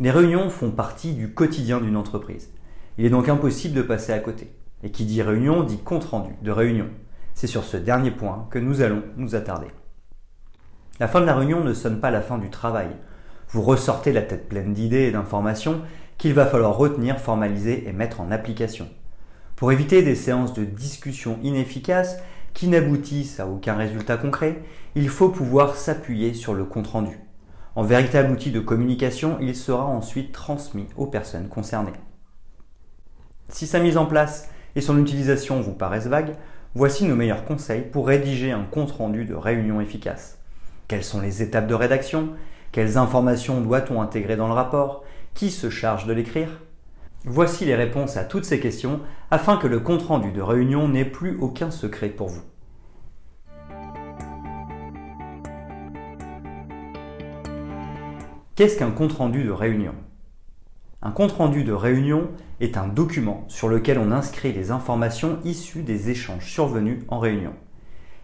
Les réunions font partie du quotidien d'une entreprise. Il est donc impossible de passer à côté. Et qui dit réunion dit compte-rendu de réunion. C'est sur ce dernier point que nous allons nous attarder. La fin de la réunion ne sonne pas la fin du travail. Vous ressortez la tête pleine d'idées et d'informations qu'il va falloir retenir, formaliser et mettre en application. Pour éviter des séances de discussion inefficaces qui n'aboutissent à aucun résultat concret, il faut pouvoir s'appuyer sur le compte-rendu. En véritable outil de communication, il sera ensuite transmis aux personnes concernées. Si sa mise en place et son utilisation vous paraissent vagues, voici nos meilleurs conseils pour rédiger un compte-rendu de réunion efficace. Quelles sont les étapes de rédaction? Quelles informations doit-on intégrer dans le rapport? Qui se charge de l'écrire? Voici les réponses à toutes ces questions afin que le compte-rendu de réunion n'ait plus aucun secret pour vous. Qu'est-ce qu'un compte-rendu de réunion? Un compte-rendu de réunion est un document sur lequel on inscrit les informations issues des échanges survenus en réunion.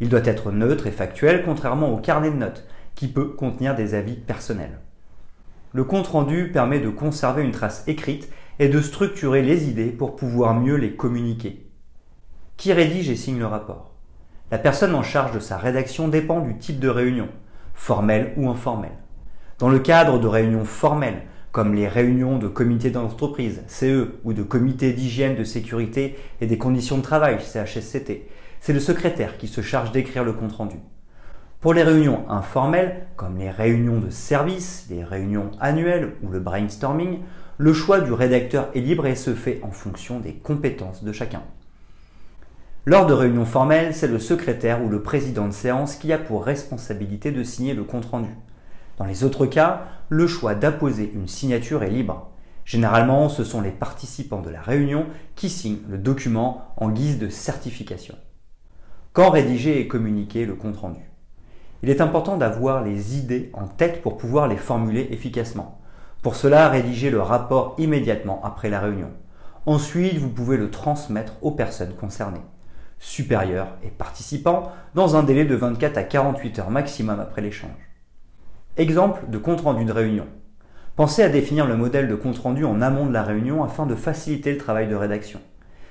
Il doit être neutre et factuel contrairement au carnet de notes qui peut contenir des avis personnels. Le compte-rendu permet de conserver une trace écrite et de structurer les idées pour pouvoir mieux les communiquer. Qui rédige et signe le rapport? La personne en charge de sa rédaction dépend du type de réunion, formelle ou informelle. Dans le cadre de réunions formelles, comme les réunions de comité d'entreprise, CE, ou de comité d'hygiène, de sécurité et des conditions de travail, CHSCT, c'est le secrétaire qui se charge d'écrire le compte-rendu. Pour les réunions informelles, comme les réunions de service, les réunions annuelles ou le brainstorming, le choix du rédacteur est libre et se fait en fonction des compétences de chacun. Lors de réunions formelles, c'est le secrétaire ou le président de séance qui a pour responsabilité de signer le compte-rendu. Dans les autres cas, le choix d'apposer une signature est libre. Généralement, ce sont les participants de la réunion qui signent le document en guise de certification. Quand rédiger et communiquer le compte-rendu Il est important d'avoir les idées en tête pour pouvoir les formuler efficacement. Pour cela, rédigez le rapport immédiatement après la réunion. Ensuite, vous pouvez le transmettre aux personnes concernées, supérieurs et participants, dans un délai de 24 à 48 heures maximum après l'échange. Exemple de compte-rendu de réunion. Pensez à définir le modèle de compte-rendu en amont de la réunion afin de faciliter le travail de rédaction.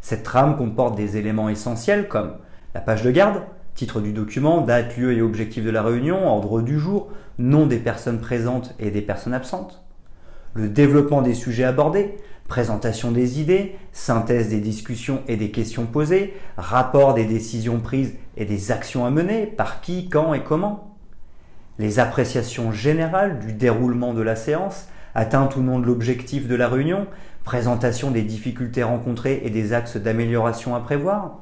Cette trame comporte des éléments essentiels comme la page de garde, titre du document, date, lieu et objectif de la réunion, ordre du jour, nom des personnes présentes et des personnes absentes, le développement des sujets abordés, présentation des idées, synthèse des discussions et des questions posées, rapport des décisions prises et des actions à mener, par qui, quand et comment les appréciations générales du déroulement de la séance, atteinte ou non de l'objectif de la réunion, présentation des difficultés rencontrées et des axes d'amélioration à prévoir,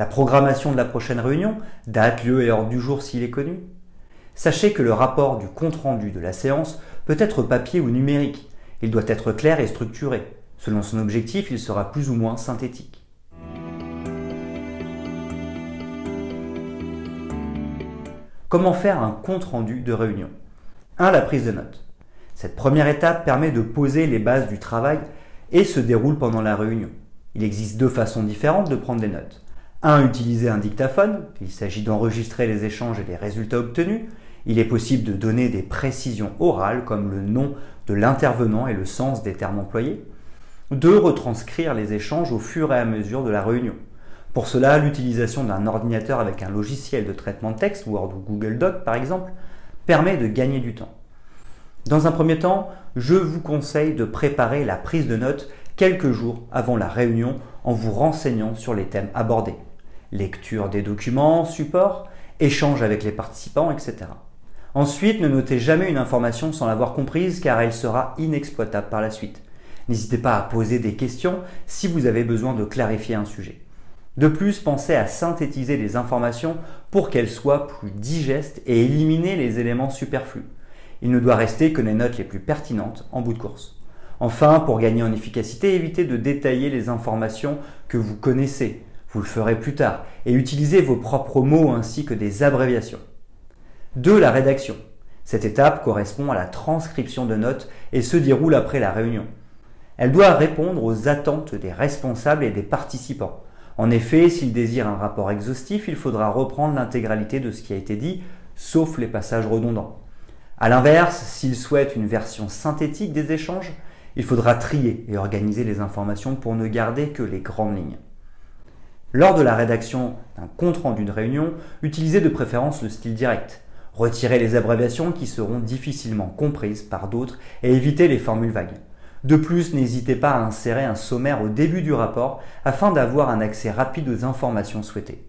la programmation de la prochaine réunion, date, lieu et ordre du jour s'il est connu. Sachez que le rapport du compte-rendu de la séance peut être papier ou numérique. Il doit être clair et structuré. Selon son objectif, il sera plus ou moins synthétique. Comment faire un compte-rendu de réunion? 1. La prise de notes. Cette première étape permet de poser les bases du travail et se déroule pendant la réunion. Il existe deux façons différentes de prendre des notes. 1. Utiliser un dictaphone. Il s'agit d'enregistrer les échanges et les résultats obtenus. Il est possible de donner des précisions orales comme le nom de l'intervenant et le sens des termes employés. 2. Retranscrire les échanges au fur et à mesure de la réunion. Pour cela, l'utilisation d'un ordinateur avec un logiciel de traitement de texte, Word ou Google Doc par exemple, permet de gagner du temps. Dans un premier temps, je vous conseille de préparer la prise de notes quelques jours avant la réunion en vous renseignant sur les thèmes abordés. Lecture des documents, support, échange avec les participants, etc. Ensuite, ne notez jamais une information sans l'avoir comprise car elle sera inexploitable par la suite. N'hésitez pas à poser des questions si vous avez besoin de clarifier un sujet. De plus, pensez à synthétiser les informations pour qu'elles soient plus digestes et éliminer les éléments superflus. Il ne doit rester que les notes les plus pertinentes en bout de course. Enfin, pour gagner en efficacité, évitez de détailler les informations que vous connaissez. Vous le ferez plus tard. Et utilisez vos propres mots ainsi que des abréviations. 2. La rédaction. Cette étape correspond à la transcription de notes et se déroule après la réunion. Elle doit répondre aux attentes des responsables et des participants. En effet, s'ils désirent un rapport exhaustif, il faudra reprendre l'intégralité de ce qui a été dit, sauf les passages redondants. A l'inverse, s'ils souhaitent une version synthétique des échanges, il faudra trier et organiser les informations pour ne garder que les grandes lignes. Lors de la rédaction d'un compte-rendu de réunion, utilisez de préférence le style direct. Retirez les abréviations qui seront difficilement comprises par d'autres et évitez les formules vagues. De plus, n'hésitez pas à insérer un sommaire au début du rapport afin d'avoir un accès rapide aux informations souhaitées.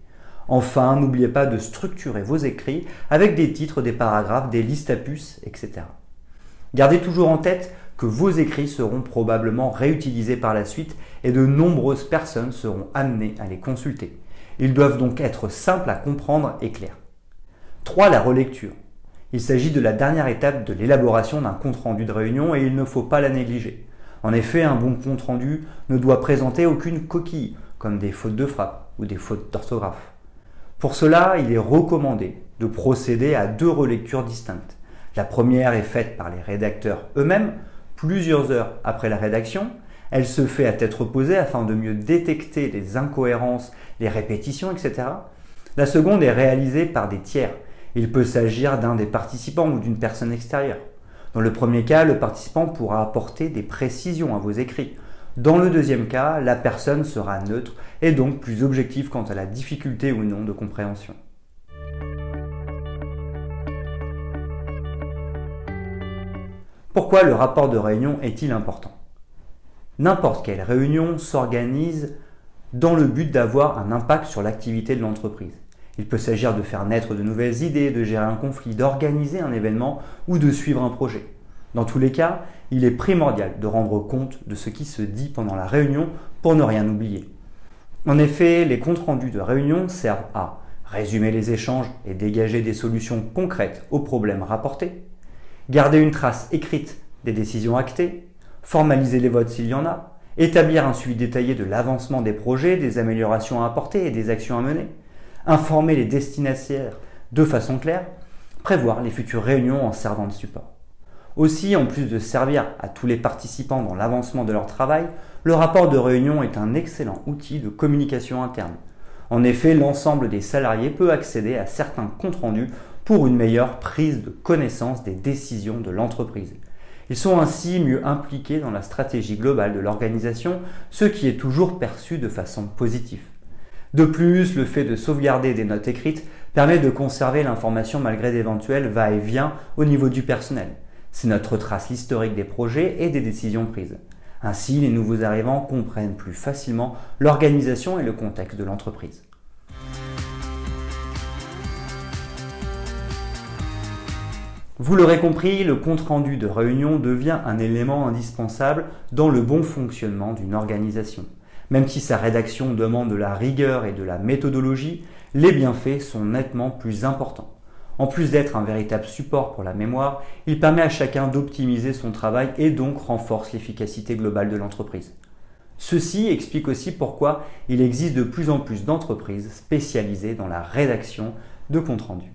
Enfin, n'oubliez pas de structurer vos écrits avec des titres, des paragraphes, des listes à puces, etc. Gardez toujours en tête que vos écrits seront probablement réutilisés par la suite et de nombreuses personnes seront amenées à les consulter. Ils doivent donc être simples à comprendre et clairs. 3. La relecture. Il s'agit de la dernière étape de l'élaboration d'un compte-rendu de réunion et il ne faut pas la négliger. En effet, un bon compte-rendu ne doit présenter aucune coquille, comme des fautes de frappe ou des fautes d'orthographe. Pour cela, il est recommandé de procéder à deux relectures distinctes. La première est faite par les rédacteurs eux-mêmes plusieurs heures après la rédaction. Elle se fait à tête reposée afin de mieux détecter les incohérences, les répétitions, etc. La seconde est réalisée par des tiers il peut s'agir d'un des participants ou d'une personne extérieure. Dans le premier cas, le participant pourra apporter des précisions à vos écrits. Dans le deuxième cas, la personne sera neutre et donc plus objective quant à la difficulté ou non de compréhension. Pourquoi le rapport de réunion est-il important? N'importe quelle réunion s'organise dans le but d'avoir un impact sur l'activité de l'entreprise. Il peut s'agir de faire naître de nouvelles idées, de gérer un conflit, d'organiser un événement ou de suivre un projet. Dans tous les cas, il est primordial de rendre compte de ce qui se dit pendant la réunion pour ne rien oublier. En effet, les comptes rendus de réunion servent à résumer les échanges et dégager des solutions concrètes aux problèmes rapportés, garder une trace écrite des décisions actées, formaliser les votes s'il y en a, établir un suivi détaillé de l'avancement des projets, des améliorations à apporter et des actions à mener, informer les destinataires de façon claire, prévoir les futures réunions en servant de support. Aussi, en plus de servir à tous les participants dans l'avancement de leur travail, le rapport de réunion est un excellent outil de communication interne. En effet, l'ensemble des salariés peut accéder à certains comptes rendus pour une meilleure prise de connaissance des décisions de l'entreprise. Ils sont ainsi mieux impliqués dans la stratégie globale de l'organisation, ce qui est toujours perçu de façon positive. De plus, le fait de sauvegarder des notes écrites permet de conserver l'information malgré d'éventuels va-et-vient au niveau du personnel. Ces notes retracent l'historique des projets et des décisions prises. Ainsi, les nouveaux arrivants comprennent plus facilement l'organisation et le contexte de l'entreprise. Vous l'aurez compris, le compte-rendu de réunion devient un élément indispensable dans le bon fonctionnement d'une organisation. Même si sa rédaction demande de la rigueur et de la méthodologie, les bienfaits sont nettement plus importants. En plus d'être un véritable support pour la mémoire, il permet à chacun d'optimiser son travail et donc renforce l'efficacité globale de l'entreprise. Ceci explique aussi pourquoi il existe de plus en plus d'entreprises spécialisées dans la rédaction de comptes rendus.